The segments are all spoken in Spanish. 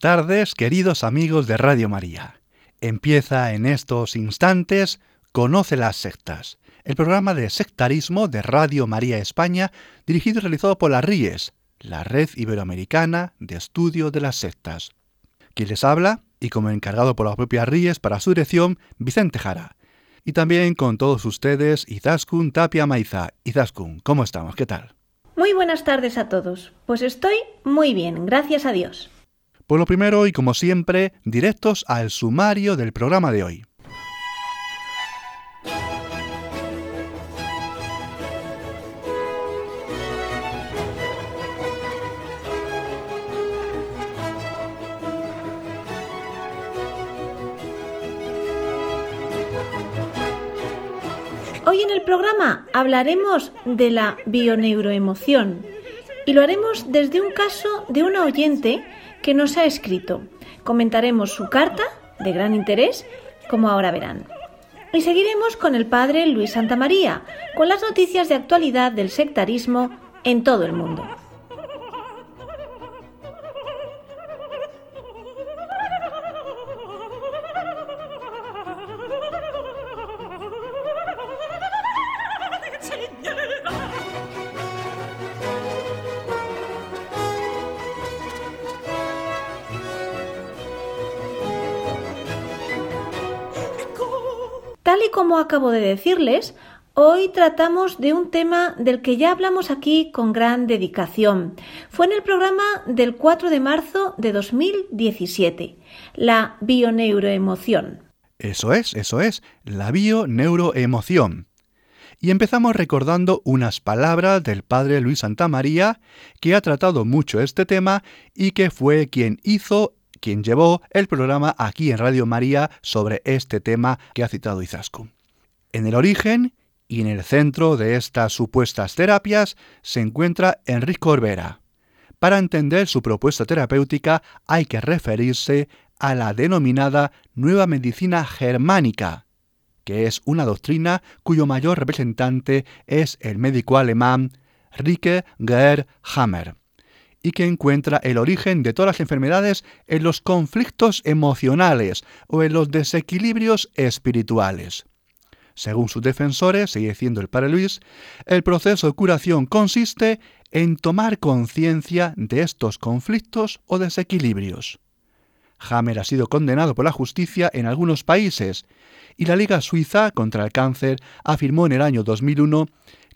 Buenas tardes, queridos amigos de Radio María. Empieza en estos instantes Conoce las sectas, el programa de sectarismo de Radio María España, dirigido y realizado por la RIES, la Red Iberoamericana de Estudio de las Sectas. Quien les habla, y como encargado por la propia RIES para su dirección, Vicente Jara. Y también con todos ustedes, Izaskun Tapia Maiza. Izaskun, ¿cómo estamos? ¿Qué tal? Muy buenas tardes a todos. Pues estoy muy bien, gracias a Dios. Por lo primero y como siempre, directos al sumario del programa de hoy. Hoy en el programa hablaremos de la bioneuroemoción y lo haremos desde un caso de una oyente que nos ha escrito. Comentaremos su carta, de gran interés, como ahora verán. Y seguiremos con el padre Luis Santamaría, con las noticias de actualidad del sectarismo en todo el mundo. Como acabo de decirles, hoy tratamos de un tema del que ya hablamos aquí con gran dedicación. Fue en el programa del 4 de marzo de 2017, la bioneuroemoción. Eso es, eso es, la bioneuroemoción. Y empezamos recordando unas palabras del padre Luis Santamaría, que ha tratado mucho este tema y que fue quien hizo quien llevó el programa aquí en Radio María sobre este tema que ha citado Izaskun. En el origen y en el centro de estas supuestas terapias se encuentra Enrique Corbera. Para entender su propuesta terapéutica hay que referirse a la denominada Nueva Medicina Germánica, que es una doctrina cuyo mayor representante es el médico alemán Rike Geer Hammer y que encuentra el origen de todas las enfermedades en los conflictos emocionales o en los desequilibrios espirituales. Según sus defensores, sigue diciendo el padre Luis, el proceso de curación consiste en tomar conciencia de estos conflictos o desequilibrios. Hammer ha sido condenado por la justicia en algunos países y la Liga Suiza contra el Cáncer afirmó en el año 2001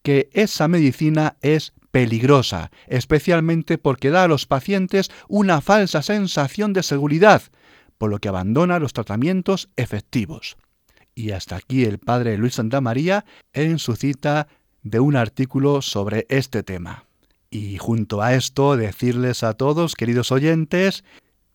que esa medicina es peligrosa, especialmente porque da a los pacientes una falsa sensación de seguridad, por lo que abandona los tratamientos efectivos. Y hasta aquí el padre Luis Santamaría en su cita de un artículo sobre este tema. Y junto a esto decirles a todos, queridos oyentes,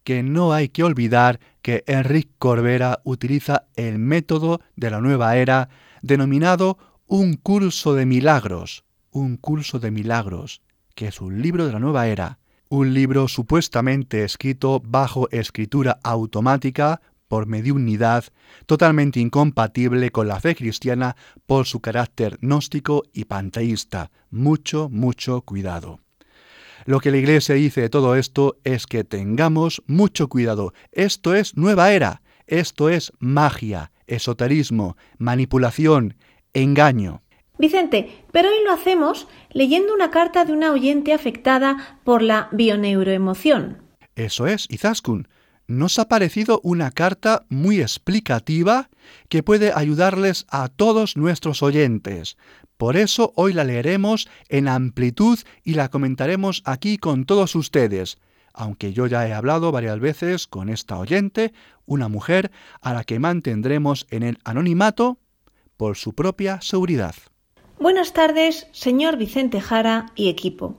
que no hay que olvidar que Enrique Corbera utiliza el método de la nueva era denominado un curso de milagros, un curso de milagros, que es un libro de la nueva era, un libro supuestamente escrito bajo escritura automática por mediunidad, totalmente incompatible con la fe cristiana por su carácter gnóstico y panteísta. Mucho, mucho cuidado. Lo que la Iglesia dice de todo esto es que tengamos mucho cuidado. Esto es nueva era, esto es magia, esoterismo, manipulación, engaño. Vicente, pero hoy lo hacemos leyendo una carta de una oyente afectada por la bioneuroemoción. Eso es, Izaskun. Nos ha parecido una carta muy explicativa que puede ayudarles a todos nuestros oyentes. Por eso hoy la leeremos en amplitud y la comentaremos aquí con todos ustedes, aunque yo ya he hablado varias veces con esta oyente, una mujer a la que mantendremos en el anonimato por su propia seguridad. Buenas tardes, señor Vicente Jara y equipo.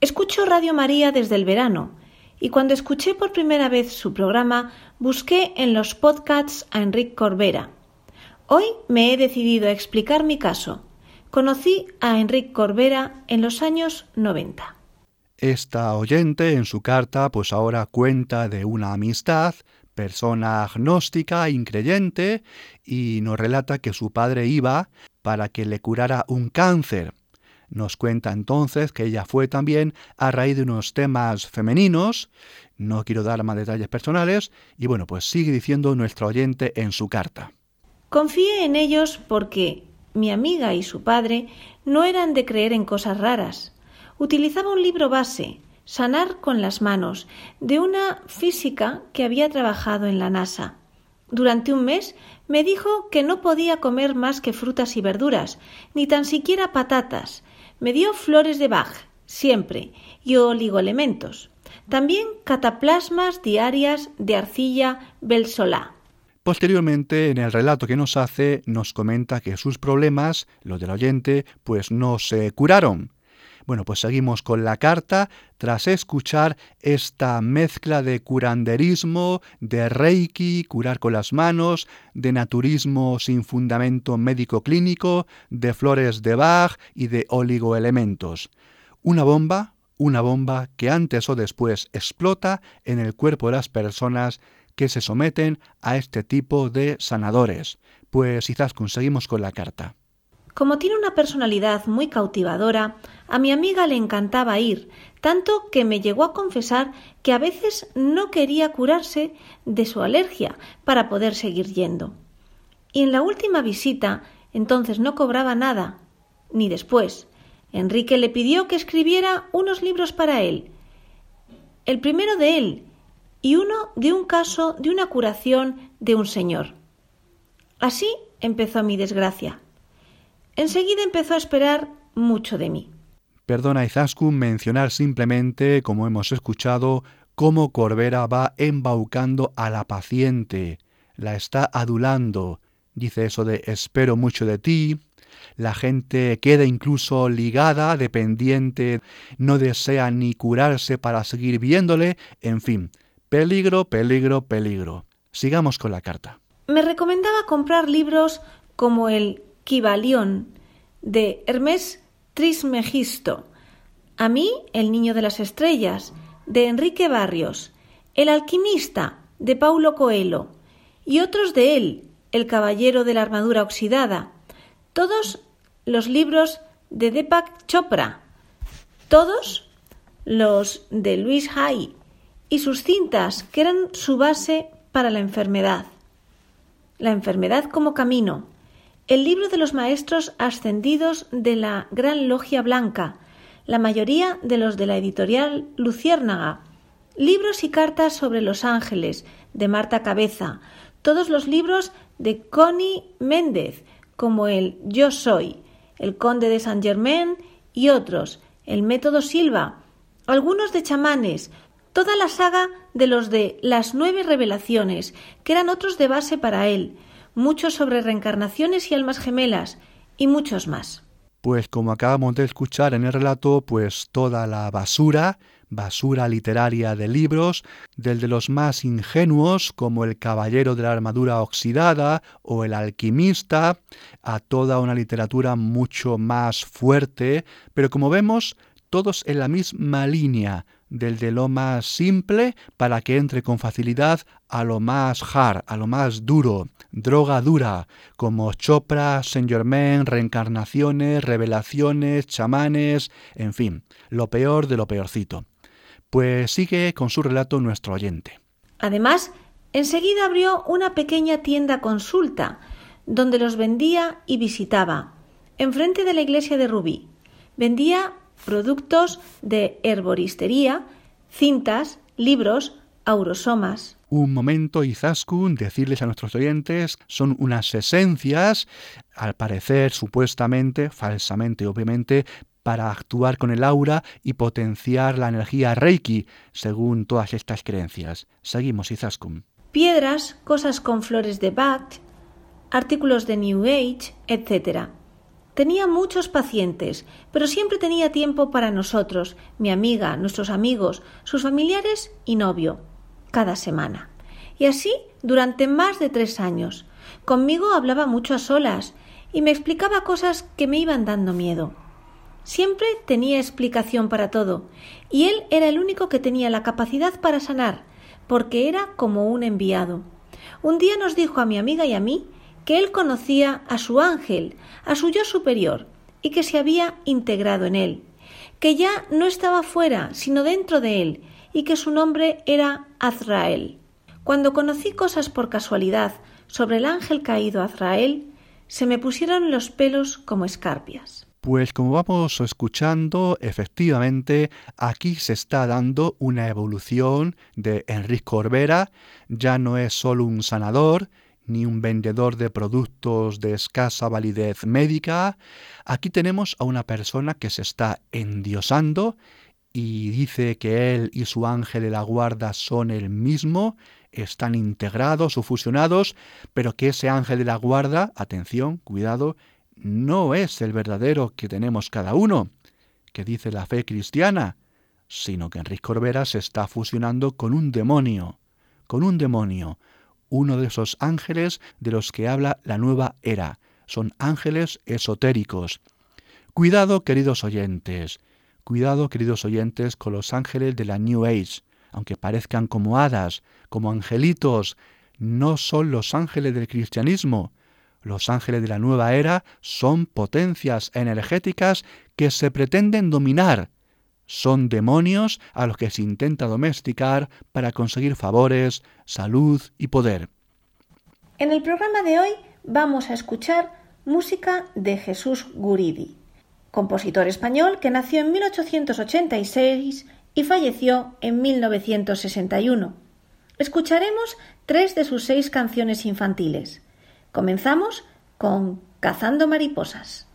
Escucho Radio María desde el verano y cuando escuché por primera vez su programa busqué en los podcasts a Enrique Corbera. Hoy me he decidido a explicar mi caso. Conocí a Enrique Corbera en los años 90. Esta oyente en su carta pues ahora cuenta de una amistad, persona agnóstica, increyente, y nos relata que su padre iba para que le curara un cáncer. Nos cuenta entonces que ella fue también a raíz de unos temas femeninos, no quiero dar más detalles personales, y bueno, pues sigue diciendo nuestro oyente en su carta. Confié en ellos porque mi amiga y su padre no eran de creer en cosas raras. Utilizaba un libro base, Sanar con las manos, de una física que había trabajado en la NASA. Durante un mes me dijo que no podía comer más que frutas y verduras, ni tan siquiera patatas. Me dio flores de Bach, siempre, y oligoelementos. También cataplasmas diarias de arcilla Belsolá. Posteriormente, en el relato que nos hace, nos comenta que sus problemas, los del oyente, pues no se curaron, bueno, pues seguimos con la carta tras escuchar esta mezcla de curanderismo, de reiki, curar con las manos, de naturismo sin fundamento médico clínico, de flores de Bach y de oligoelementos. Una bomba, una bomba que antes o después explota en el cuerpo de las personas que se someten a este tipo de sanadores. Pues quizás conseguimos con la carta. Como tiene una personalidad muy cautivadora, a mi amiga le encantaba ir, tanto que me llegó a confesar que a veces no quería curarse de su alergia para poder seguir yendo. Y en la última visita, entonces no cobraba nada, ni después. Enrique le pidió que escribiera unos libros para él. El primero de él y uno de un caso de una curación de un señor. Así empezó mi desgracia. Enseguida empezó a esperar mucho de mí. Perdona Izaskun mencionar simplemente, como hemos escuchado, cómo Corbera va embaucando a la paciente, la está adulando. Dice eso de espero mucho de ti, la gente queda incluso ligada, dependiente, no desea ni curarse para seguir viéndole, en fin, peligro, peligro, peligro. Sigamos con la carta. Me recomendaba comprar libros como el Kibalión de Hermés Trismegisto, A mí, El Niño de las Estrellas, de Enrique Barrios, El Alquimista, de Paulo Coelho, y otros de él, El Caballero de la Armadura Oxidada, todos los libros de Deepak Chopra, todos los de Luis Hay y sus cintas, que eran su base para la enfermedad. La enfermedad como camino, el libro de los maestros ascendidos de la Gran Logia Blanca, la mayoría de los de la editorial Luciérnaga, libros y cartas sobre los ángeles de Marta Cabeza, todos los libros de Connie Méndez, como el Yo Soy, el Conde de Saint Germain y otros, el Método Silva, algunos de chamanes, toda la saga de los de las nueve revelaciones, que eran otros de base para él, muchos sobre reencarnaciones y almas gemelas, y muchos más. Pues como acabamos de escuchar en el relato, pues toda la basura, basura literaria de libros, del de los más ingenuos, como El Caballero de la Armadura Oxidada o El Alquimista, a toda una literatura mucho más fuerte, pero como vemos, todos en la misma línea, del de lo más simple para que entre con facilidad a lo más hard, a lo más duro, droga dura, como Chopra, Saint Germain, reencarnaciones, revelaciones, chamanes, en fin, lo peor de lo peorcito. Pues sigue con su relato nuestro oyente. Además, enseguida abrió una pequeña tienda consulta, donde los vendía y visitaba, enfrente de la iglesia de Rubí. Vendía productos de herboristería, cintas, libros, aurosomas. Un momento, Izaskun, decirles a nuestros oyentes, son unas esencias, al parecer, supuestamente, falsamente, obviamente, para actuar con el aura y potenciar la energía Reiki, según todas estas creencias. Seguimos, Izaskun. Piedras, cosas con flores de Bach, artículos de New Age, etc. Tenía muchos pacientes, pero siempre tenía tiempo para nosotros, mi amiga, nuestros amigos, sus familiares y novio, cada semana. Y así durante más de tres años. Conmigo hablaba mucho a solas y me explicaba cosas que me iban dando miedo. Siempre tenía explicación para todo, y él era el único que tenía la capacidad para sanar, porque era como un enviado. Un día nos dijo a mi amiga y a mí que él conocía a su ángel, a su yo superior, y que se había integrado en él, que ya no estaba fuera, sino dentro de él, y que su nombre era Azrael. Cuando conocí cosas por casualidad sobre el ángel caído Azrael, se me pusieron los pelos como escarpias. Pues como vamos escuchando, efectivamente aquí se está dando una evolución de Enrique Corbera, ya no es solo un sanador, ni un vendedor de productos de escasa validez médica. Aquí tenemos a una persona que se está endiosando y dice que él y su ángel de la guarda son el mismo, están integrados o fusionados, pero que ese ángel de la guarda, atención, cuidado, no es el verdadero que tenemos cada uno, que dice la fe cristiana, sino que Enrique Corbera se está fusionando con un demonio, con un demonio, uno de esos ángeles de los que habla la nueva era. Son ángeles esotéricos. Cuidado, queridos oyentes, cuidado, queridos oyentes, con los ángeles de la New Age, aunque parezcan como hadas, como angelitos, no son los ángeles del cristianismo. Los ángeles de la nueva era son potencias energéticas que se pretenden dominar, son demonios a los que se intenta domesticar para conseguir favores, salud y poder. En el programa de hoy vamos a escuchar música de Jesús Guridi, compositor español que nació en 1886 y falleció en 1961. Escucharemos tres de sus seis canciones infantiles. Comenzamos con Cazando Mariposas.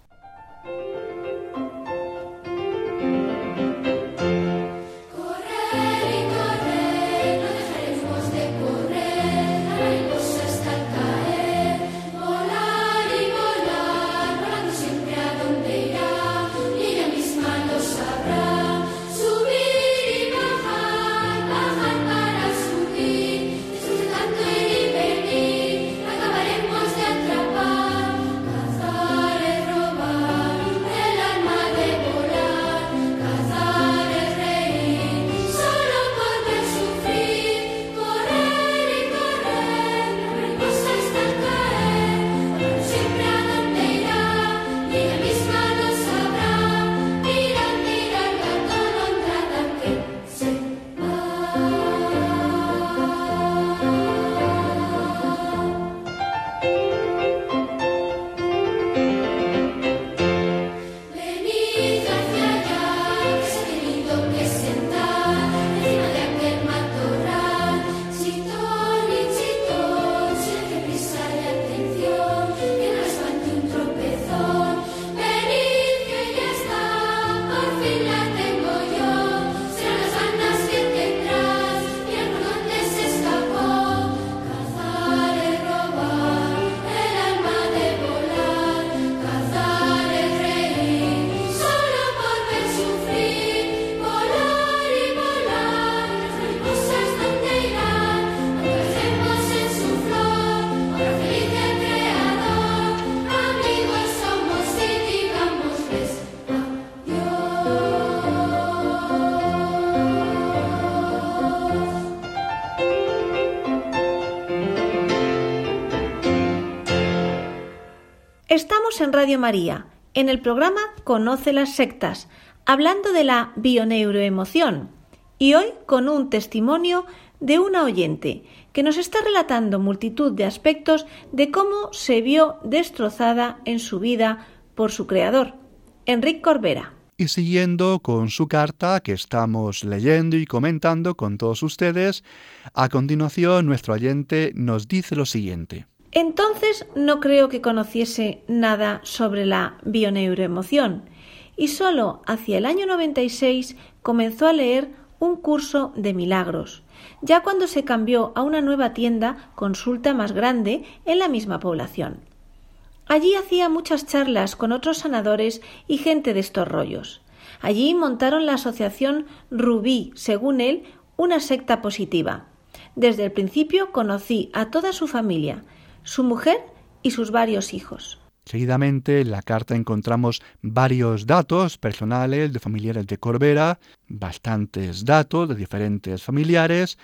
En Radio María, en el programa Conoce las sectas, hablando de la bioneuroemoción, y hoy con un testimonio de una oyente que nos está relatando multitud de aspectos de cómo se vio destrozada en su vida por su creador, Enrique Corbera. Y siguiendo con su carta que estamos leyendo y comentando con todos ustedes, a continuación nuestro oyente nos dice lo siguiente. Entonces no creo que conociese nada sobre la bioneuroemoción y solo hacia el año 96 comenzó a leer un curso de milagros, ya cuando se cambió a una nueva tienda consulta más grande en la misma población. Allí hacía muchas charlas con otros sanadores y gente de estos rollos. Allí montaron la asociación Rubí, según él, una secta positiva. Desde el principio conocí a toda su familia, su mujer y sus varios hijos. Seguidamente en la carta encontramos varios datos personales de familiares de Corbera, bastantes datos de diferentes familiares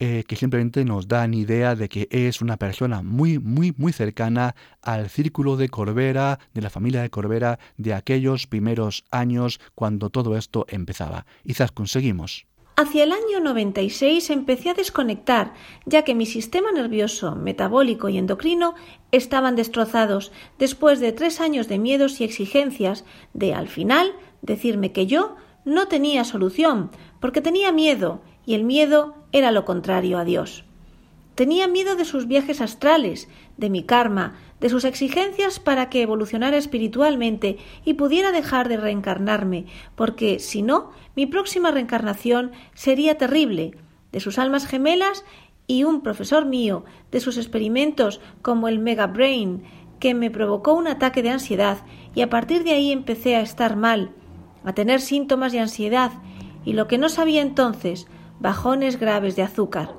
eh, que simplemente nos dan idea de que es una persona muy, muy, muy cercana al círculo de Corbera, de la familia de Corbera, de aquellos primeros años cuando todo esto empezaba. Quizás conseguimos. Hacia el año 96 empecé a desconectar, ya que mi sistema nervioso, metabólico y endocrino estaban destrozados después de tres años de miedos y exigencias de, al final, decirme que yo no tenía solución, porque tenía miedo, y el miedo era lo contrario a Dios. Tenía miedo de sus viajes astrales, de mi karma, de sus exigencias para que evolucionara espiritualmente y pudiera dejar de reencarnarme, porque si no, mi próxima reencarnación sería terrible, de sus almas gemelas y un profesor mío, de sus experimentos como el Mega Brain, que me provocó un ataque de ansiedad y a partir de ahí empecé a estar mal, a tener síntomas de ansiedad y lo que no sabía entonces, bajones graves de azúcar.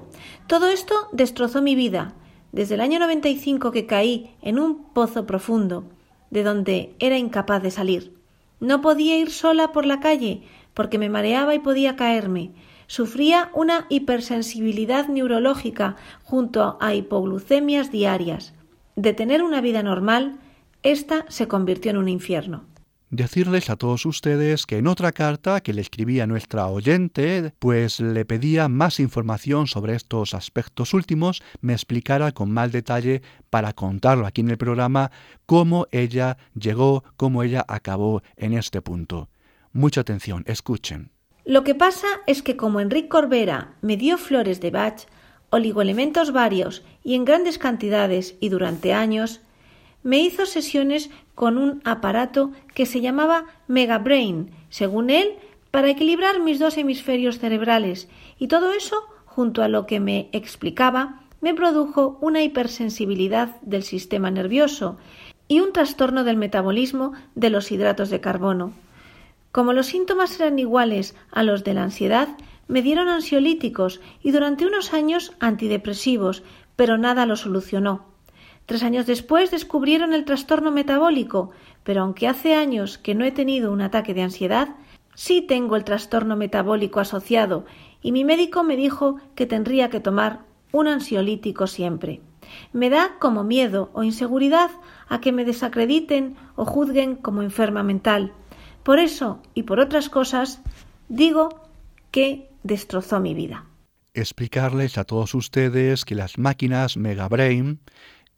Todo esto destrozó mi vida, desde el año 95 que caí en un pozo profundo, de donde era incapaz de salir. No podía ir sola por la calle, porque me mareaba y podía caerme. Sufría una hipersensibilidad neurológica junto a hipoglucemias diarias. De tener una vida normal, esta se convirtió en un infierno. Decirles a todos ustedes que en otra carta que le escribí a nuestra oyente, pues le pedía más información sobre estos aspectos últimos, me explicara con más detalle para contarlo aquí en el programa cómo ella llegó, cómo ella acabó en este punto. Mucha atención, escuchen. Lo que pasa es que como Enrique Corbera me dio flores de Bach, oligoelementos varios y en grandes cantidades y durante años, me hizo sesiones con un aparato que se llamaba Megabrain, según él, para equilibrar mis dos hemisferios cerebrales, y todo eso, junto a lo que me explicaba, me produjo una hipersensibilidad del sistema nervioso y un trastorno del metabolismo de los hidratos de carbono. Como los síntomas eran iguales a los de la ansiedad, me dieron ansiolíticos y durante unos años antidepresivos, pero nada lo solucionó. Tres años después descubrieron el trastorno metabólico, pero aunque hace años que no he tenido un ataque de ansiedad, sí tengo el trastorno metabólico asociado y mi médico me dijo que tendría que tomar un ansiolítico siempre. Me da como miedo o inseguridad a que me desacrediten o juzguen como enferma mental. Por eso y por otras cosas digo que destrozó mi vida. Explicarles a todos ustedes que las máquinas Megabrain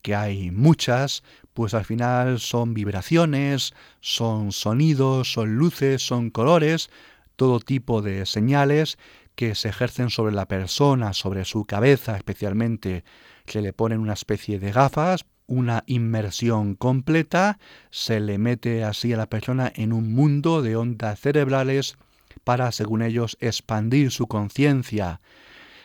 que hay muchas, pues al final son vibraciones, son sonidos, son luces, son colores, todo tipo de señales que se ejercen sobre la persona, sobre su cabeza especialmente. Se le ponen una especie de gafas, una inmersión completa, se le mete así a la persona en un mundo de ondas cerebrales para, según ellos, expandir su conciencia,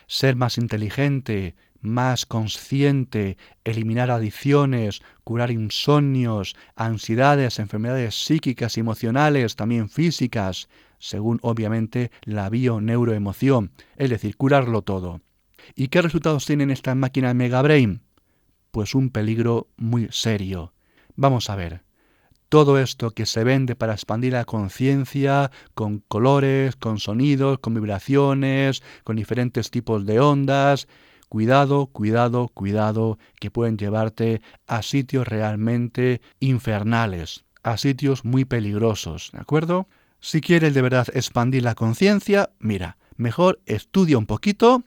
ser más inteligente, más consciente, eliminar adicciones, curar insomnios, ansiedades, enfermedades psíquicas y emocionales, también físicas, según obviamente la bio-neuroemoción, es decir, curarlo todo. ¿Y qué resultados tienen estas máquinas Megabrain? Pues un peligro muy serio. Vamos a ver. Todo esto que se vende para expandir la conciencia con colores, con sonidos, con vibraciones, con diferentes tipos de ondas, Cuidado, cuidado, cuidado, que pueden llevarte a sitios realmente infernales, a sitios muy peligrosos, ¿de acuerdo? Si quieres de verdad expandir la conciencia, mira, mejor estudia un poquito,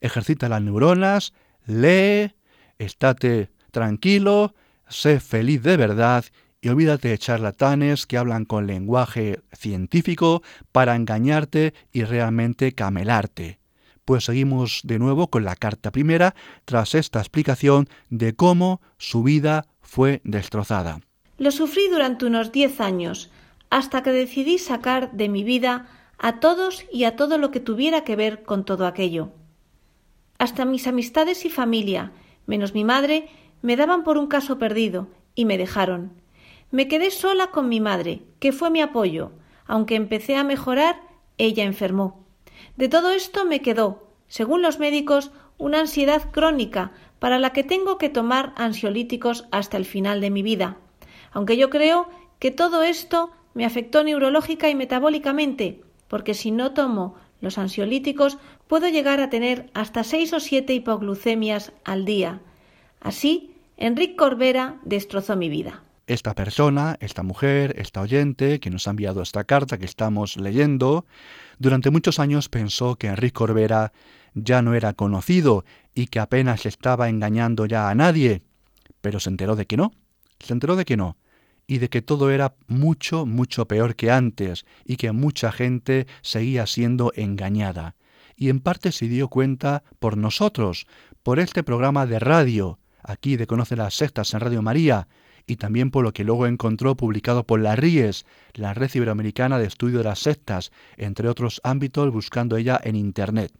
ejercita las neuronas, lee, estate tranquilo, sé feliz de verdad y olvídate de charlatanes que hablan con lenguaje científico para engañarte y realmente camelarte. Pues seguimos de nuevo con la carta primera tras esta explicación de cómo su vida fue destrozada. Lo sufrí durante unos diez años, hasta que decidí sacar de mi vida a todos y a todo lo que tuviera que ver con todo aquello. Hasta mis amistades y familia, menos mi madre, me daban por un caso perdido, y me dejaron. Me quedé sola con mi madre, que fue mi apoyo. Aunque empecé a mejorar, ella enfermó. De todo esto me quedó, según los médicos, una ansiedad crónica para la que tengo que tomar ansiolíticos hasta el final de mi vida. Aunque yo creo que todo esto me afectó neurológica y metabólicamente, porque si no tomo los ansiolíticos puedo llegar a tener hasta seis o siete hipoglucemias al día. Así, Enrique Corbera destrozó mi vida. Esta persona, esta mujer, esta oyente que nos ha enviado esta carta que estamos leyendo, durante muchos años pensó que Enrique Corbera ya no era conocido y que apenas estaba engañando ya a nadie, pero se enteró de que no, se enteró de que no, y de que todo era mucho, mucho peor que antes, y que mucha gente seguía siendo engañada. Y en parte se dio cuenta por nosotros, por este programa de radio, aquí de Conoce las Sectas en Radio María, y también por lo que luego encontró publicado por la RIES, la Red Iberoamericana de Estudio de las Sectas, entre otros ámbitos buscando ella en Internet.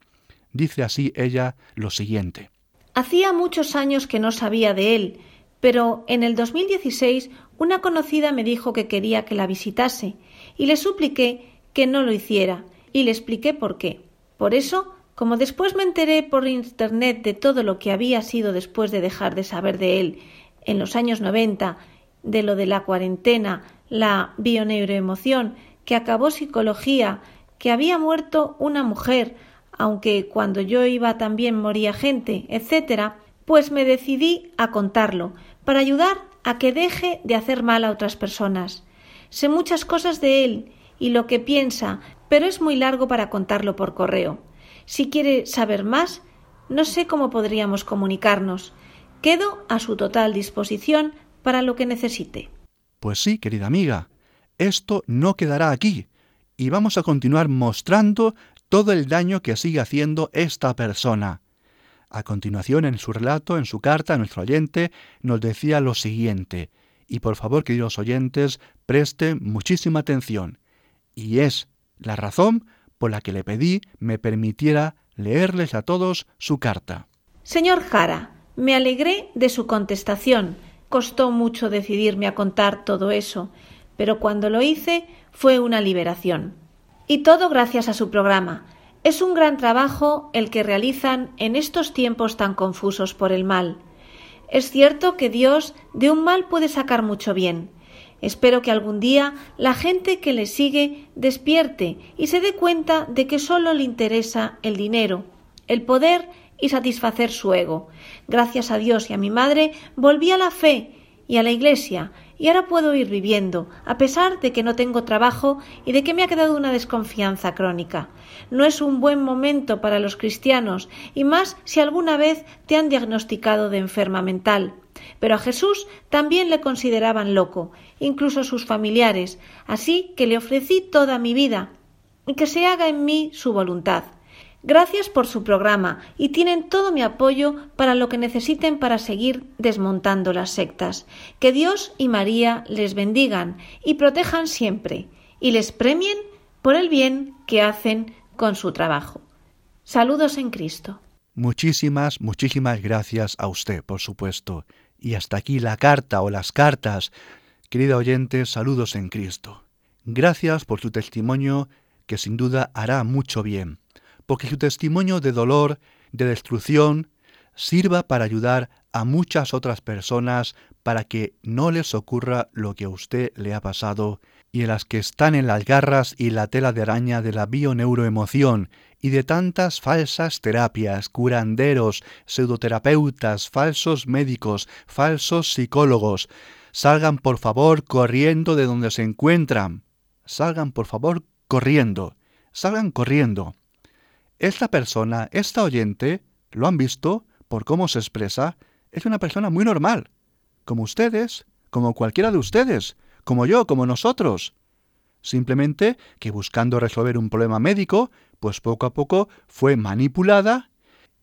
Dice así ella lo siguiente. Hacía muchos años que no sabía de él, pero en el 2016 una conocida me dijo que quería que la visitase y le supliqué que no lo hiciera y le expliqué por qué. Por eso, como después me enteré por Internet de todo lo que había sido después de dejar de saber de él en los años 90, de lo de la cuarentena, la bioneuroemoción, que acabó psicología, que había muerto una mujer, aunque cuando yo iba también moría gente, etcétera, pues me decidí a contarlo, para ayudar a que deje de hacer mal a otras personas. Sé muchas cosas de él y lo que piensa, pero es muy largo para contarlo por correo. Si quiere saber más, no sé cómo podríamos comunicarnos. Quedo a su total disposición para lo que necesite. Pues sí, querida amiga, esto no quedará aquí, y vamos a continuar mostrando todo el daño que sigue haciendo esta persona. A continuación, en su relato, en su carta, nuestro oyente nos decía lo siguiente, y por favor, queridos oyentes, presten muchísima atención, y es la razón por la que le pedí me permitiera leerles a todos su carta. Señor Jara, me alegré de su contestación. Costó mucho decidirme a contar todo eso, pero cuando lo hice fue una liberación. Y todo gracias a su programa, es un gran trabajo el que realizan en estos tiempos tan confusos por el mal. Es cierto que Dios de un mal puede sacar mucho bien. Espero que algún día la gente que le sigue despierte y se dé cuenta de que solo le interesa el dinero, el poder y satisfacer su ego. Gracias a Dios y a mi madre volví a la fe y a la Iglesia y ahora puedo ir viviendo, a pesar de que no tengo trabajo y de que me ha quedado una desconfianza crónica. No es un buen momento para los cristianos, y más si alguna vez te han diagnosticado de enferma mental. Pero a Jesús también le consideraban loco, incluso sus familiares, así que le ofrecí toda mi vida, y que se haga en mí su voluntad. Gracias por su programa y tienen todo mi apoyo para lo que necesiten para seguir desmontando las sectas. Que Dios y María les bendigan y protejan siempre y les premien por el bien que hacen con su trabajo. Saludos en Cristo. Muchísimas, muchísimas gracias a usted, por supuesto. Y hasta aquí la carta o las cartas. Querida oyente, saludos en Cristo. Gracias por su testimonio que sin duda hará mucho bien porque su testimonio de dolor, de destrucción, sirva para ayudar a muchas otras personas para que no les ocurra lo que a usted le ha pasado y en las que están en las garras y la tela de araña de la bioneuroemoción y de tantas falsas terapias, curanderos, pseudoterapeutas, falsos médicos, falsos psicólogos. Salgan por favor corriendo de donde se encuentran. Salgan por favor corriendo. Salgan corriendo. Esta persona, esta oyente, lo han visto por cómo se expresa, es una persona muy normal, como ustedes, como cualquiera de ustedes, como yo, como nosotros. Simplemente que buscando resolver un problema médico, pues poco a poco fue manipulada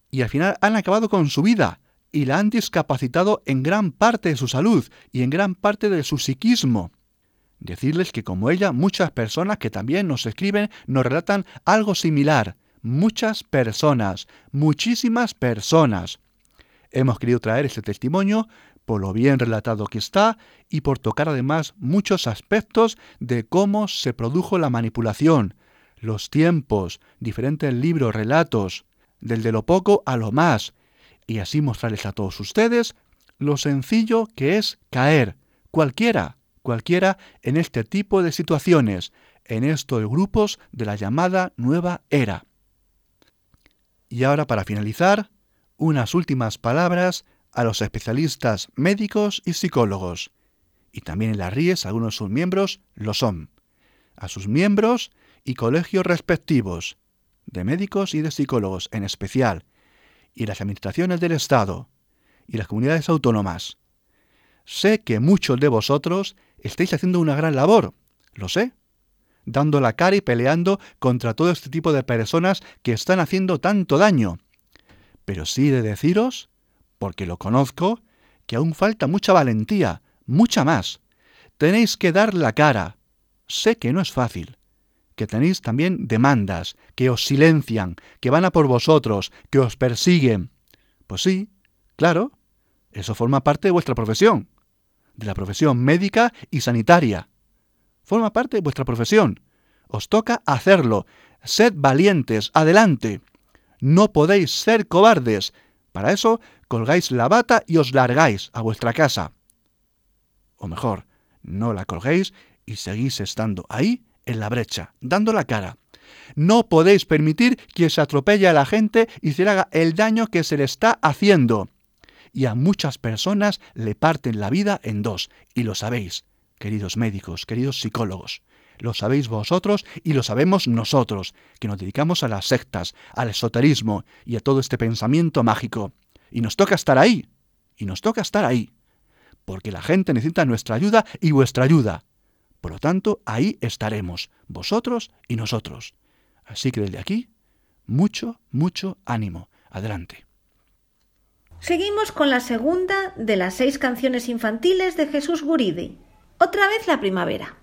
y al final han acabado con su vida y la han discapacitado en gran parte de su salud y en gran parte de su psiquismo. Decirles que como ella, muchas personas que también nos escriben nos relatan algo similar, muchas personas, muchísimas personas. Hemos querido traer este testimonio por lo bien relatado que está y por tocar además muchos aspectos de cómo se produjo la manipulación, los tiempos, diferentes libros, relatos, del de lo poco a lo más, y así mostrarles a todos ustedes lo sencillo que es caer, cualquiera, cualquiera en este tipo de situaciones, en estos grupos de la llamada nueva era. Y ahora para finalizar, unas últimas palabras a los especialistas médicos y psicólogos, y también en las RIES algunos de sus miembros lo son, a sus miembros y colegios respectivos, de médicos y de psicólogos en especial, y las administraciones del Estado, y las comunidades autónomas. Sé que muchos de vosotros estáis haciendo una gran labor, lo sé, dando la cara y peleando contra todo este tipo de personas que están haciendo tanto daño. Pero sí de deciros, porque lo conozco, que aún falta mucha valentía, mucha más. Tenéis que dar la cara. Sé que no es fácil, que tenéis también demandas, que os silencian, que van a por vosotros, que os persiguen. Pues sí, claro, eso forma parte de vuestra profesión, de la profesión médica y sanitaria. Forma parte de vuestra profesión. Os toca hacerlo. Sed valientes, adelante. No podéis ser cobardes. Para eso colgáis la bata y os largáis a vuestra casa. O mejor, no la colguéis y seguís estando ahí en la brecha, dando la cara. No podéis permitir que se atropelle a la gente y se le haga el daño que se le está haciendo. Y a muchas personas le parten la vida en dos, y lo sabéis, queridos médicos, queridos psicólogos. Lo sabéis vosotros y lo sabemos nosotros, que nos dedicamos a las sectas, al esoterismo y a todo este pensamiento mágico. Y nos toca estar ahí, y nos toca estar ahí, porque la gente necesita nuestra ayuda y vuestra ayuda. Por lo tanto, ahí estaremos, vosotros y nosotros. Así que desde aquí, mucho, mucho ánimo. Adelante. Seguimos con la segunda de las seis canciones infantiles de Jesús Guridi. Otra vez la primavera.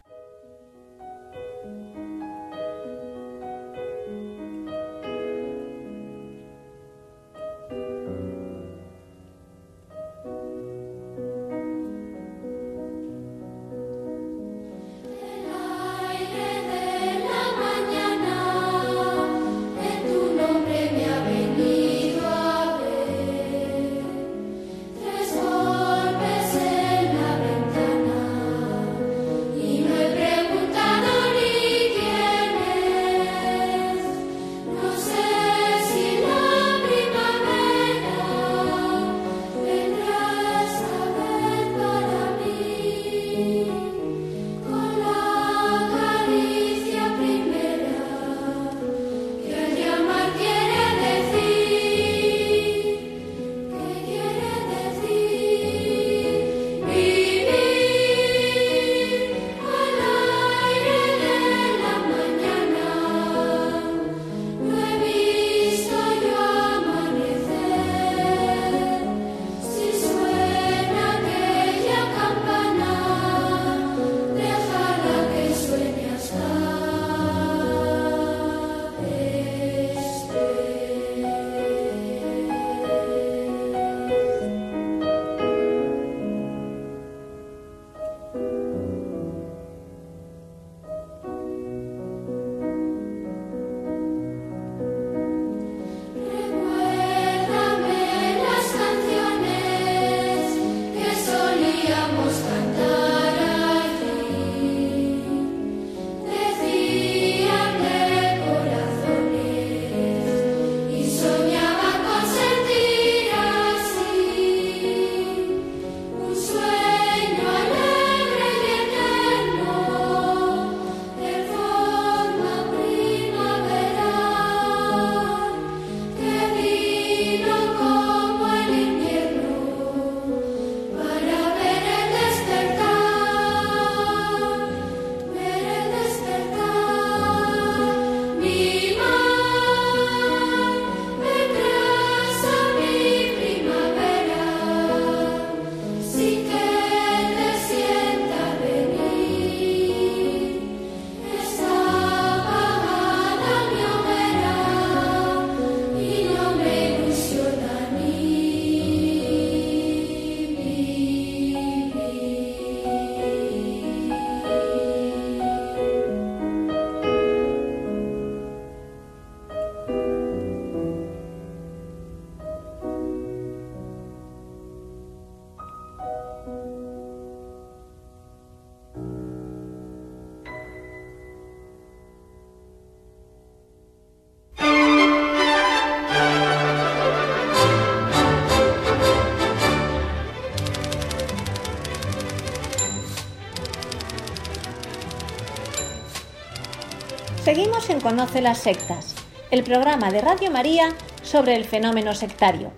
En Conoce las Sectas, el programa de Radio María sobre el fenómeno sectario.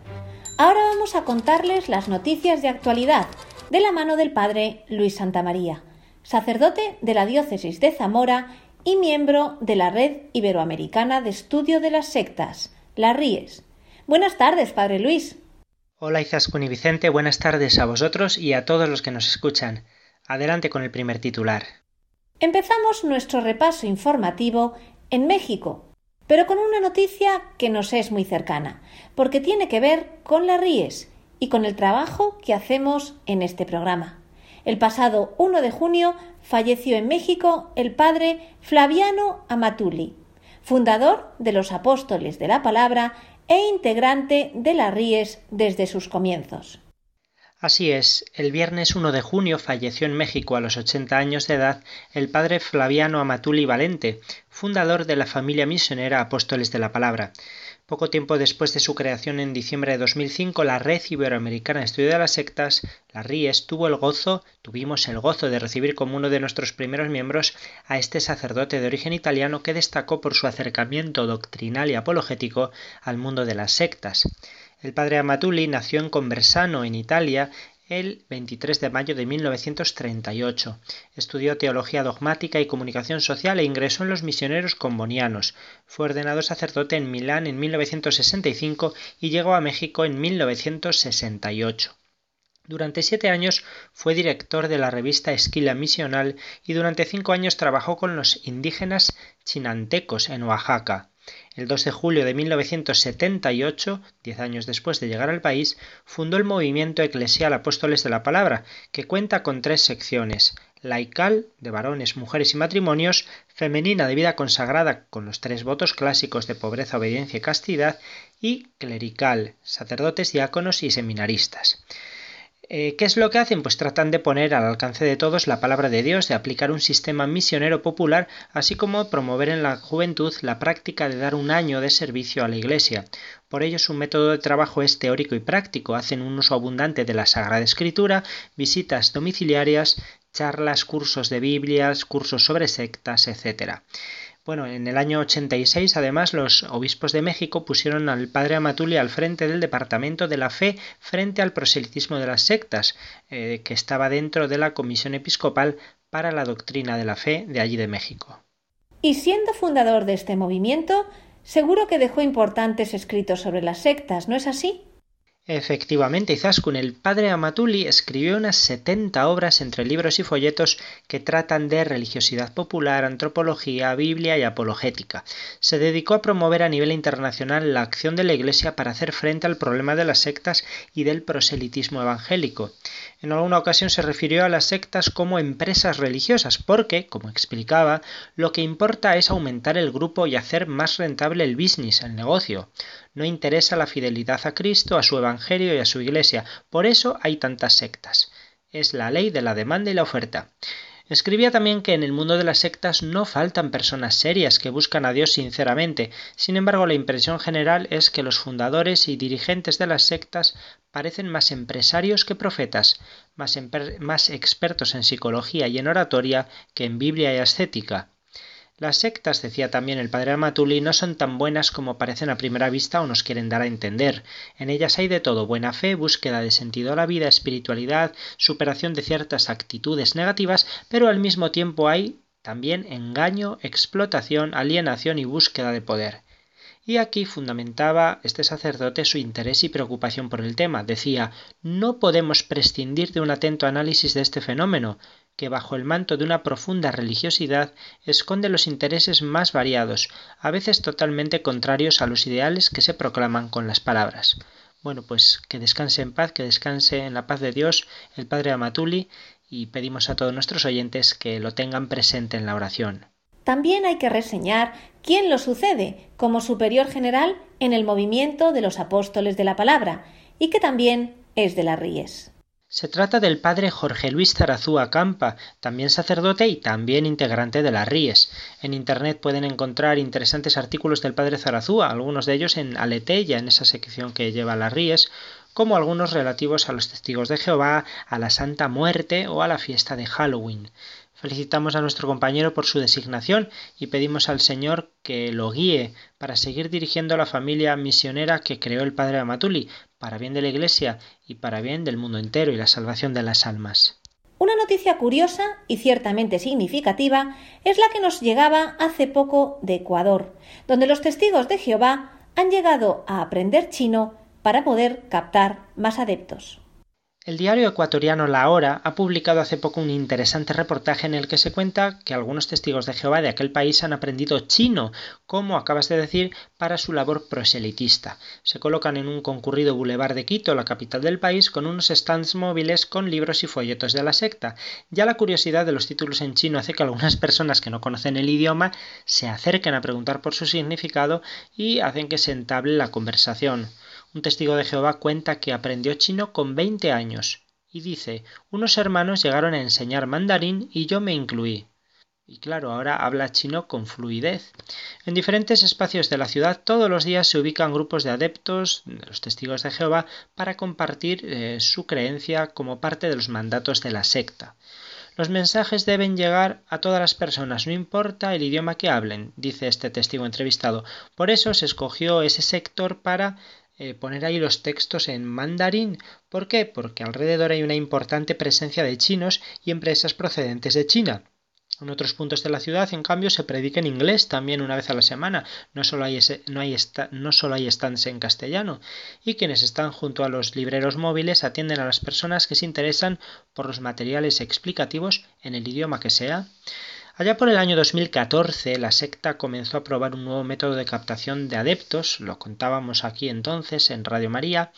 Ahora vamos a contarles las noticias de actualidad de la mano del Padre Luis Santamaría, sacerdote de la Diócesis de Zamora y miembro de la Red Iberoamericana de Estudio de las Sectas, la RIES. Buenas tardes, Padre Luis. Hola Izaskun y Vicente, buenas tardes a vosotros y a todos los que nos escuchan. Adelante con el primer titular. Empezamos nuestro repaso informativo en México, pero con una noticia que nos es muy cercana, porque tiene que ver con la Ries y con el trabajo que hacemos en este programa. El pasado 1 de junio falleció en México el padre Flaviano Amatuli, fundador de los Apóstoles de la Palabra e integrante de la Ries desde sus comienzos. Así es, el viernes 1 de junio falleció en México a los 80 años de edad el padre Flaviano Amatuli Valente, fundador de la familia misionera Apóstoles de la Palabra. Poco tiempo después de su creación en diciembre de 2005, la Red Iberoamericana de Estudio de las Sectas, la RIES, tuvo el gozo, tuvimos el gozo de recibir como uno de nuestros primeros miembros a este sacerdote de origen italiano que destacó por su acercamiento doctrinal y apologético al mundo de las sectas. El padre Amatulli nació en Conversano, en Italia, el 23 de mayo de 1938. Estudió teología dogmática y comunicación social e ingresó en los misioneros combonianos. Fue ordenado sacerdote en Milán en 1965 y llegó a México en 1968. Durante siete años fue director de la revista Esquila Misional y durante cinco años trabajó con los indígenas chinantecos en Oaxaca. El 2 de julio de 1978, diez años después de llegar al país, fundó el movimiento eclesial Apóstoles de la Palabra, que cuenta con tres secciones laical, de varones, mujeres y matrimonios, femenina de vida consagrada con los tres votos clásicos de pobreza, obediencia y castidad, y clerical, sacerdotes, diáconos y seminaristas. Eh, ¿Qué es lo que hacen? Pues tratan de poner al alcance de todos la palabra de Dios, de aplicar un sistema misionero popular, así como promover en la juventud la práctica de dar un año de servicio a la Iglesia. Por ello su método de trabajo es teórico y práctico, hacen un uso abundante de la Sagrada Escritura, visitas domiciliarias, charlas, cursos de Biblias, cursos sobre sectas, etc. Bueno, en el año 86, además, los obispos de México pusieron al padre Amatuli al frente del Departamento de la Fe frente al proselitismo de las sectas, eh, que estaba dentro de la Comisión Episcopal para la Doctrina de la Fe de allí de México. Y siendo fundador de este movimiento, seguro que dejó importantes escritos sobre las sectas, ¿no es así? Efectivamente, Izaskun, el padre Amatuli escribió unas 70 obras entre libros y folletos que tratan de religiosidad popular, antropología, Biblia y apologética. Se dedicó a promover a nivel internacional la acción de la Iglesia para hacer frente al problema de las sectas y del proselitismo evangélico. En alguna ocasión se refirió a las sectas como empresas religiosas porque, como explicaba, lo que importa es aumentar el grupo y hacer más rentable el business, el negocio. No interesa la fidelidad a Cristo, a su Evangelio y a su Iglesia. Por eso hay tantas sectas. Es la ley de la demanda y la oferta. Escribía también que en el mundo de las sectas no faltan personas serias que buscan a Dios sinceramente. Sin embargo, la impresión general es que los fundadores y dirigentes de las sectas parecen más empresarios que profetas, más, expertos en psicología y en oratoria que en Biblia y ascética. Las sectas, decía también el padre Amatuli, no son tan buenas como parecen a primera vista o nos quieren dar a entender. En ellas hay de todo, buena fe, búsqueda de sentido a la vida, espiritualidad, superación de ciertas actitudes negativas, pero al mismo tiempo hay también engaño, explotación, alienación y búsqueda de poder. Y aquí fundamentaba este sacerdote su interés y preocupación por el tema. Decía, no podemos prescindir de un atento análisis de este fenómeno, que bajo el manto de una profunda religiosidad esconde los intereses más variados, a veces totalmente contrarios a los ideales que se proclaman con las palabras. Bueno, pues que descanse en paz, que descanse en la paz de Dios el Padre Amatuli y pedimos a todos nuestros oyentes que lo tengan presente en la oración. También hay que reseñar quién lo sucede como superior general en el movimiento de los apóstoles de la palabra y que también es de las Ríes. Se trata del padre Jorge Luis Zarazúa Campa, también sacerdote y también integrante de las Ríes. En Internet pueden encontrar interesantes artículos del padre Zarazúa, algunos de ellos en Aleteya, en esa sección que lleva las Ríes, como algunos relativos a los testigos de Jehová, a la Santa Muerte o a la fiesta de Halloween. Felicitamos a nuestro compañero por su designación y pedimos al Señor que lo guíe para seguir dirigiendo a la familia misionera que creó el Padre Amatuli, para bien de la Iglesia y para bien del mundo entero y la salvación de las almas. Una noticia curiosa y ciertamente significativa es la que nos llegaba hace poco de Ecuador, donde los testigos de Jehová han llegado a aprender chino para poder captar más adeptos. El diario ecuatoriano La Hora ha publicado hace poco un interesante reportaje en el que se cuenta que algunos testigos de Jehová de aquel país han aprendido chino, como acabas de decir, para su labor proselitista. Se colocan en un concurrido bulevar de Quito, la capital del país, con unos stands móviles con libros y folletos de la secta. Ya la curiosidad de los títulos en chino hace que algunas personas que no conocen el idioma se acerquen a preguntar por su significado y hacen que se entable la conversación. Un testigo de Jehová cuenta que aprendió chino con 20 años y dice, unos hermanos llegaron a enseñar mandarín y yo me incluí. Y claro, ahora habla chino con fluidez. En diferentes espacios de la ciudad todos los días se ubican grupos de adeptos, de los testigos de Jehová, para compartir eh, su creencia como parte de los mandatos de la secta. Los mensajes deben llegar a todas las personas, no importa el idioma que hablen, dice este testigo entrevistado. Por eso se escogió ese sector para eh, poner ahí los textos en mandarín. ¿Por qué? Porque alrededor hay una importante presencia de chinos y empresas procedentes de China. En otros puntos de la ciudad, en cambio, se predica en inglés también una vez a la semana. No solo hay, no hay, no solo hay stands en castellano. Y quienes están junto a los libreros móviles atienden a las personas que se interesan por los materiales explicativos en el idioma que sea. Allá por el año 2014, la secta comenzó a probar un nuevo método de captación de adeptos, lo contábamos aquí entonces en Radio María,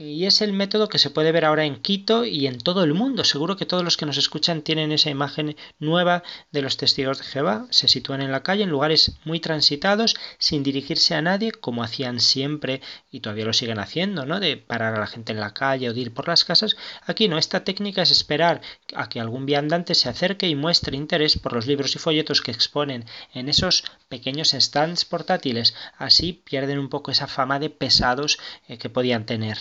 y es el método que se puede ver ahora en Quito y en todo el mundo. Seguro que todos los que nos escuchan tienen esa imagen nueva de los testigos de Jehová. Se sitúan en la calle, en lugares muy transitados, sin dirigirse a nadie, como hacían siempre y todavía lo siguen haciendo, ¿no? De parar a la gente en la calle o de ir por las casas. Aquí no, esta técnica es esperar a que algún viandante se acerque y muestre interés por los libros y folletos que exponen en esos pequeños stands portátiles. Así pierden un poco esa fama de pesados eh, que podían tener.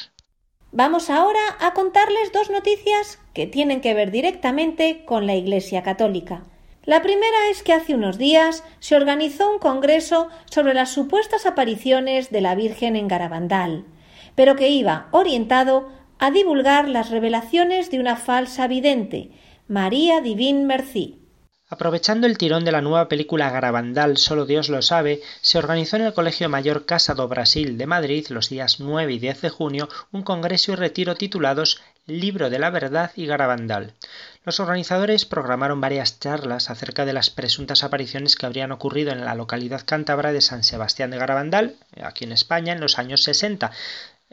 Vamos ahora a contarles dos noticias que tienen que ver directamente con la Iglesia Católica. La primera es que hace unos días se organizó un congreso sobre las supuestas apariciones de la Virgen en Garabandal, pero que iba orientado a divulgar las revelaciones de una falsa vidente, María Divine Merci. Aprovechando el tirón de la nueva película Garabandal Solo Dios lo sabe, se organizó en el Colegio Mayor Casa do Brasil de Madrid los días 9 y 10 de junio un congreso y retiro titulados Libro de la Verdad y Garabandal. Los organizadores programaron varias charlas acerca de las presuntas apariciones que habrían ocurrido en la localidad cántabra de San Sebastián de Garabandal, aquí en España, en los años 60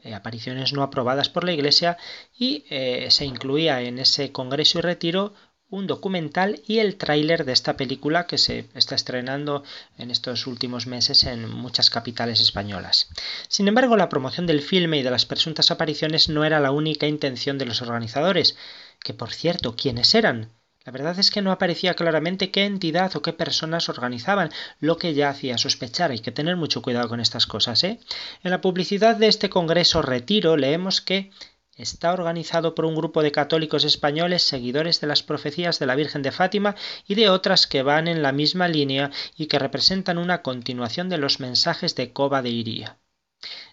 eh, apariciones no aprobadas por la Iglesia y eh, se incluía en ese congreso y retiro un documental y el tráiler de esta película que se está estrenando en estos últimos meses en muchas capitales españolas. Sin embargo, la promoción del filme y de las presuntas apariciones no era la única intención de los organizadores, que por cierto, ¿quiénes eran? La verdad es que no aparecía claramente qué entidad o qué personas organizaban, lo que ya hacía sospechar. Hay que tener mucho cuidado con estas cosas, ¿eh? En la publicidad de este congreso retiro leemos que Está organizado por un grupo de católicos españoles seguidores de las profecías de la Virgen de Fátima y de otras que van en la misma línea y que representan una continuación de los mensajes de Coba de Iría.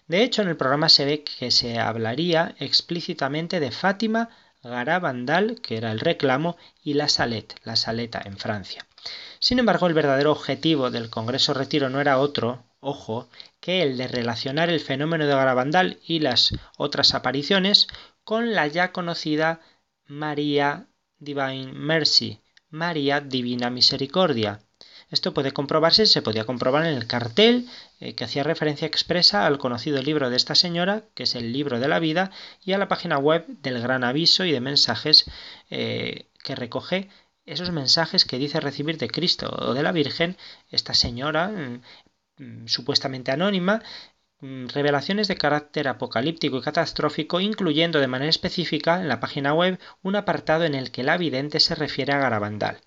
De hecho, en el programa se ve que se hablaría explícitamente de Fátima, Garabandal, que era el reclamo, y la Salette, la Saleta en Francia. Sin embargo, el verdadero objetivo del Congreso Retiro no era otro, ojo, que el de relacionar el fenómeno de Garabandal y las otras apariciones con la ya conocida María Divine Mercy, María Divina Misericordia. Esto puede comprobarse, se podía comprobar en el cartel eh, que hacía referencia expresa al conocido libro de esta señora, que es el libro de la vida, y a la página web del gran aviso y de mensajes eh, que recoge esos mensajes que dice recibir de Cristo o de la Virgen esta señora mm, supuestamente anónima, mm, revelaciones de carácter apocalíptico y catastrófico, incluyendo de manera específica en la página web un apartado en el que la vidente se refiere a Garabandal.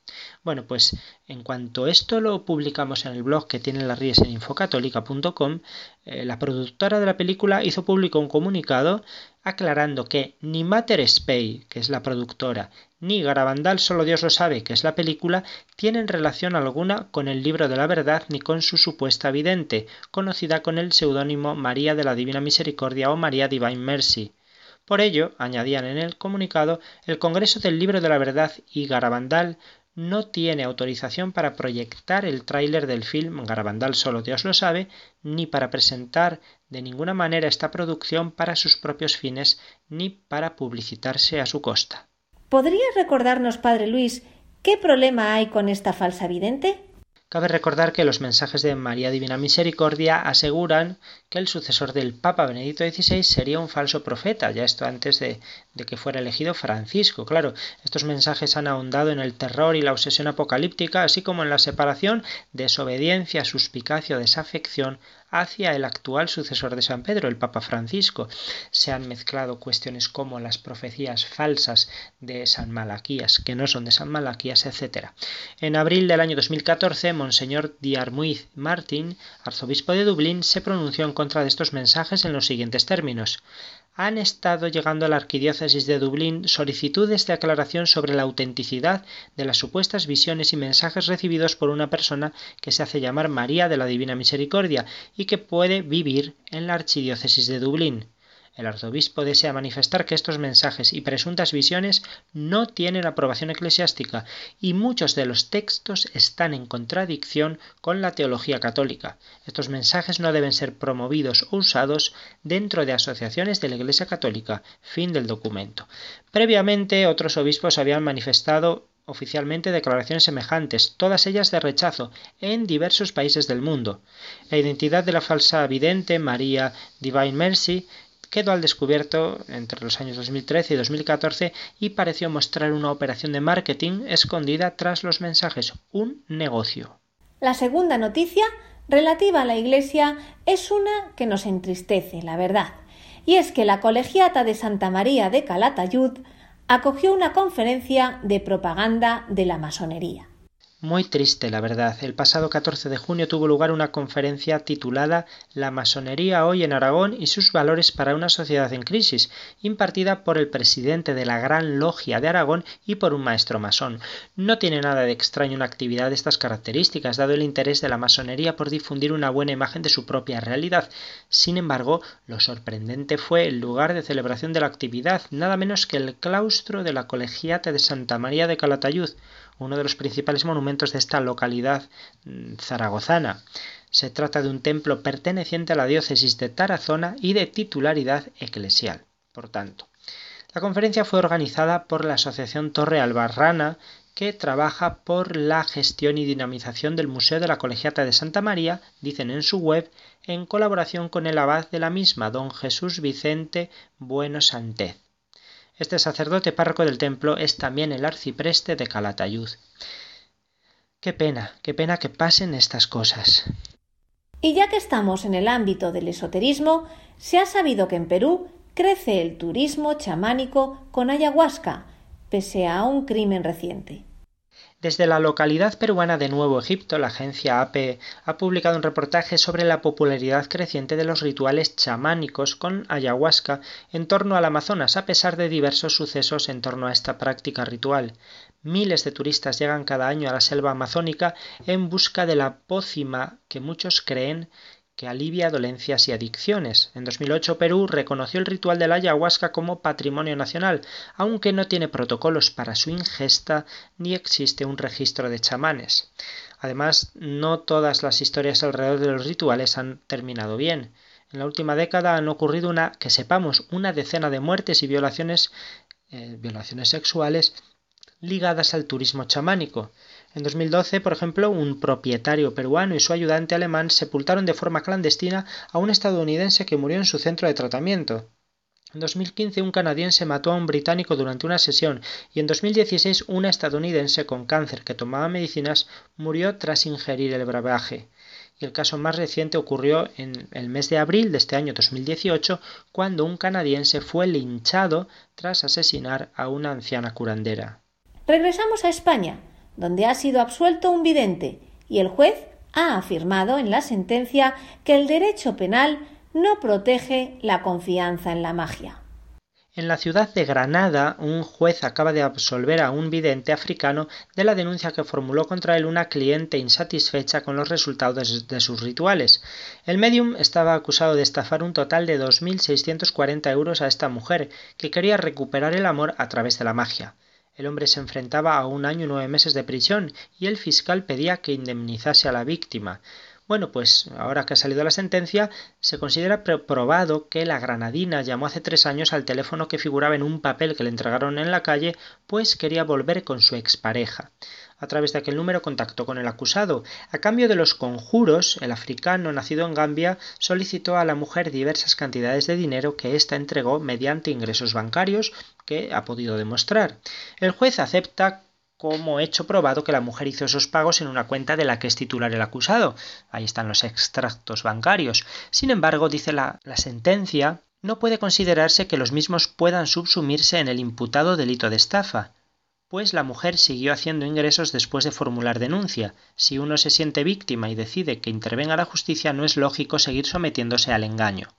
Bueno, pues en cuanto esto lo publicamos en el blog que tiene las ríes en infocatólica.com, eh, la productora de la película hizo público un comunicado aclarando que ni Mater Spey, que es la productora, ni Garabandal Solo Dios lo sabe, que es la película, tienen relación alguna con el libro de la verdad ni con su supuesta vidente, conocida con el seudónimo María de la Divina Misericordia o María Divine Mercy. Por ello, añadían en el comunicado, el Congreso del Libro de la Verdad y Garabandal no tiene autorización para proyectar el tráiler del film Garabandal solo Dios lo sabe, ni para presentar de ninguna manera esta producción para sus propios fines, ni para publicitarse a su costa. ¿Podría recordarnos, Padre Luis, qué problema hay con esta falsa vidente? Cabe recordar que los mensajes de María Divina Misericordia aseguran que el sucesor del Papa Benedicto XVI sería un falso profeta, ya esto antes de, de, que fuera elegido Francisco. Claro, estos mensajes han ahondado en el terror y la obsesión apocalíptica, así como en la separación, desobediencia, suspicacia o desafección hacia el actual sucesor de San Pedro, el Papa Francisco. Se han mezclado cuestiones como las profecías falsas de San Malaquías, que no son de San Malaquías, etc. En abril del año 2014, Monseñor Diarmuiz Martín, arzobispo de Dublín, se pronunció en contra de estos mensajes en los siguientes términos han estado llegando a la Arquidiócesis de Dublín solicitudes de aclaración sobre la autenticidad de las supuestas visiones y mensajes recibidos por una persona que se hace llamar María de la Divina Misericordia y que puede vivir en la Archidiócesis de Dublín. El arzobispo desea manifestar que estos mensajes y presuntas visiones no tienen aprobación eclesiástica y muchos de los textos están en contradicción con la teología católica. Estos mensajes no deben ser promovidos o usados dentro de asociaciones de la Iglesia Católica. Fin del documento. Previamente, otros obispos habían manifestado oficialmente declaraciones semejantes, todas ellas de rechazo, en diversos países del mundo. La identidad de la falsa vidente María Divine Mercy quedó al descubierto entre los años 2013 y 2014 y pareció mostrar una operación de marketing escondida tras los mensajes, un negocio. La segunda noticia, relativa a la Iglesia, es una que nos entristece, la verdad, y es que la Colegiata de Santa María de Calatayud acogió una conferencia de propaganda de la masonería. Muy triste, la verdad. El pasado 14 de junio tuvo lugar una conferencia titulada La masonería hoy en Aragón y sus valores para una sociedad en crisis, impartida por el presidente de la Gran Logia de Aragón y por un maestro masón. No tiene nada de extraño una actividad de estas características, dado el interés de la masonería por difundir una buena imagen de su propia realidad. Sin embargo, lo sorprendente fue el lugar de celebración de la actividad, nada menos que el claustro de la Colegiata de Santa María de Calatayud, uno de los principales monumentos de esta localidad mm, zaragozana. Se trata de un templo perteneciente a la diócesis de Tarazona y de titularidad eclesial. Por tanto, la conferencia fue organizada por la Asociación Torre Albarrana, que trabaja por la gestión y dinamización del Museo de la Colegiata de Santa María, dicen en su web, en colaboración con el abad de la misma, don Jesús Vicente Bueno Santez. Este sacerdote párroco del templo es también el arcipreste de Calatayud. Qué pena, qué pena que pasen estas cosas. Y ya que estamos en el ámbito del esoterismo, se ha sabido que en Perú crece el turismo chamánico con ayahuasca, pese a un crimen reciente. Desde la localidad peruana de Nuevo Egipto, la agencia AP ha publicado un reportaje sobre la popularidad creciente de los rituales chamánicos con ayahuasca en torno al Amazonas, a pesar de diversos sucesos en torno a esta práctica ritual. Miles de turistas llegan cada año a la selva amazónica en busca de la pócima que muchos creen que alivia dolencias y adicciones. En 2008 Perú reconoció el ritual de la ayahuasca como patrimonio nacional, aunque no tiene protocolos para su ingesta ni existe un registro de chamanes. Además, no todas las historias alrededor de los rituales han terminado bien. En la última década han ocurrido una, que sepamos, una decena de muertes y violaciones, eh, violaciones sexuales ligadas al turismo chamánico. En 2012, por ejemplo, un propietario peruano y su ayudante alemán sepultaron de forma clandestina a un estadounidense que murió en su centro de tratamiento. En 2015 un canadiense mató a un británico durante una sesión y en 2016 una estadounidense con cáncer que tomaba medicinas murió tras ingerir el brebaje. Y el caso más reciente ocurrió en el mes de abril de este año 2018 cuando un canadiense fue linchado tras asesinar a una anciana curandera. Regresamos a España donde ha sido absuelto un vidente y el juez ha afirmado en la sentencia que el derecho penal no protege la confianza en la magia. En la ciudad de Granada, un juez acaba de absolver a un vidente africano de la denuncia que formuló contra él una cliente insatisfecha con los resultados de sus rituales. El medium estaba acusado de estafar un total de 2.640 euros a esta mujer, que quería recuperar el amor a través de la magia. El hombre se enfrentaba a un año y nueve meses de prisión y el fiscal pedía que indemnizase a la víctima. Bueno, pues ahora que ha salido la sentencia, se considera probado que la granadina llamó hace tres años al teléfono que figuraba en un papel que le entregaron en la calle, pues quería volver con su expareja. A través de aquel número contactó con el acusado. A cambio de los conjuros, el africano nacido en Gambia solicitó a la mujer diversas cantidades de dinero que ésta entregó mediante ingresos bancarios que ha podido demostrar. El juez acepta como hecho probado que la mujer hizo esos pagos en una cuenta de la que es titular el acusado. Ahí están los extractos bancarios. Sin embargo, dice la, la sentencia, no puede considerarse que los mismos puedan subsumirse en el imputado delito de estafa pues la mujer siguió haciendo ingresos después de formular denuncia. Si uno se siente víctima y decide que intervenga la justicia, no es lógico seguir sometiéndose al engaño.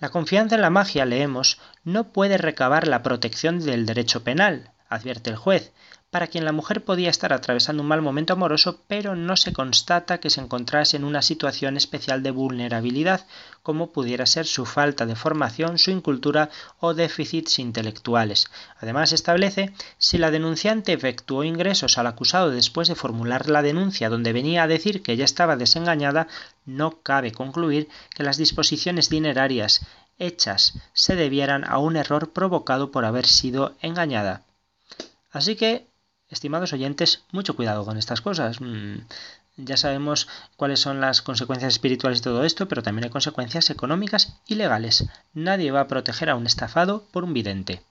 La confianza en la magia, leemos, no puede recabar la protección del derecho penal, advierte el juez, para quien la mujer podía estar atravesando un mal momento amoroso, pero no se constata que se encontrase en una situación especial de vulnerabilidad, como pudiera ser su falta de formación, su incultura o déficits intelectuales. Además, establece si la denunciante efectuó ingresos al acusado después de formular la denuncia donde venía a decir que ella estaba desengañada, no cabe concluir que las disposiciones dinerarias hechas se debieran a un error provocado por haber sido engañada. Así que Estimados oyentes, mucho cuidado con estas cosas. Mm, ya sabemos cuáles son las consecuencias espirituales de todo esto, pero también hay consecuencias económicas y legales. Nadie va a proteger a un estafado por un vidente.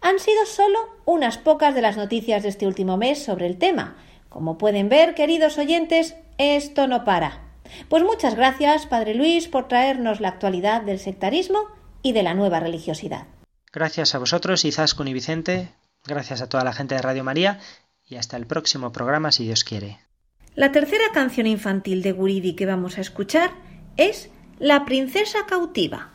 Han sido solo unas pocas de las noticias de este último mes sobre el tema. Como pueden ver, queridos oyentes, esto no para. Pues muchas gracias, Padre Luis, por traernos la actualidad del sectarismo y de la nueva religiosidad. Gracias a vosotros, Izaskun y Vicente, Gracias a toda la gente de Radio María y hasta el próximo programa si Dios quiere. La tercera canción infantil de Guridi que vamos a escuchar es La princesa cautiva.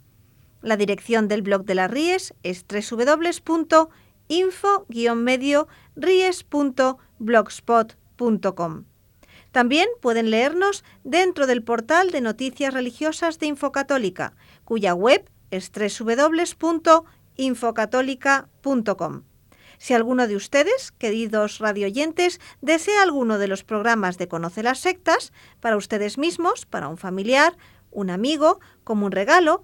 La dirección del blog de las Ries es www.info-ries.blogspot.com. También pueden leernos dentro del portal de noticias religiosas de Infocatólica, cuya web es www.infocatólica.com. Si alguno de ustedes, queridos radioyentes, desea alguno de los programas de Conoce las Sectas, para ustedes mismos, para un familiar, un amigo, como un regalo,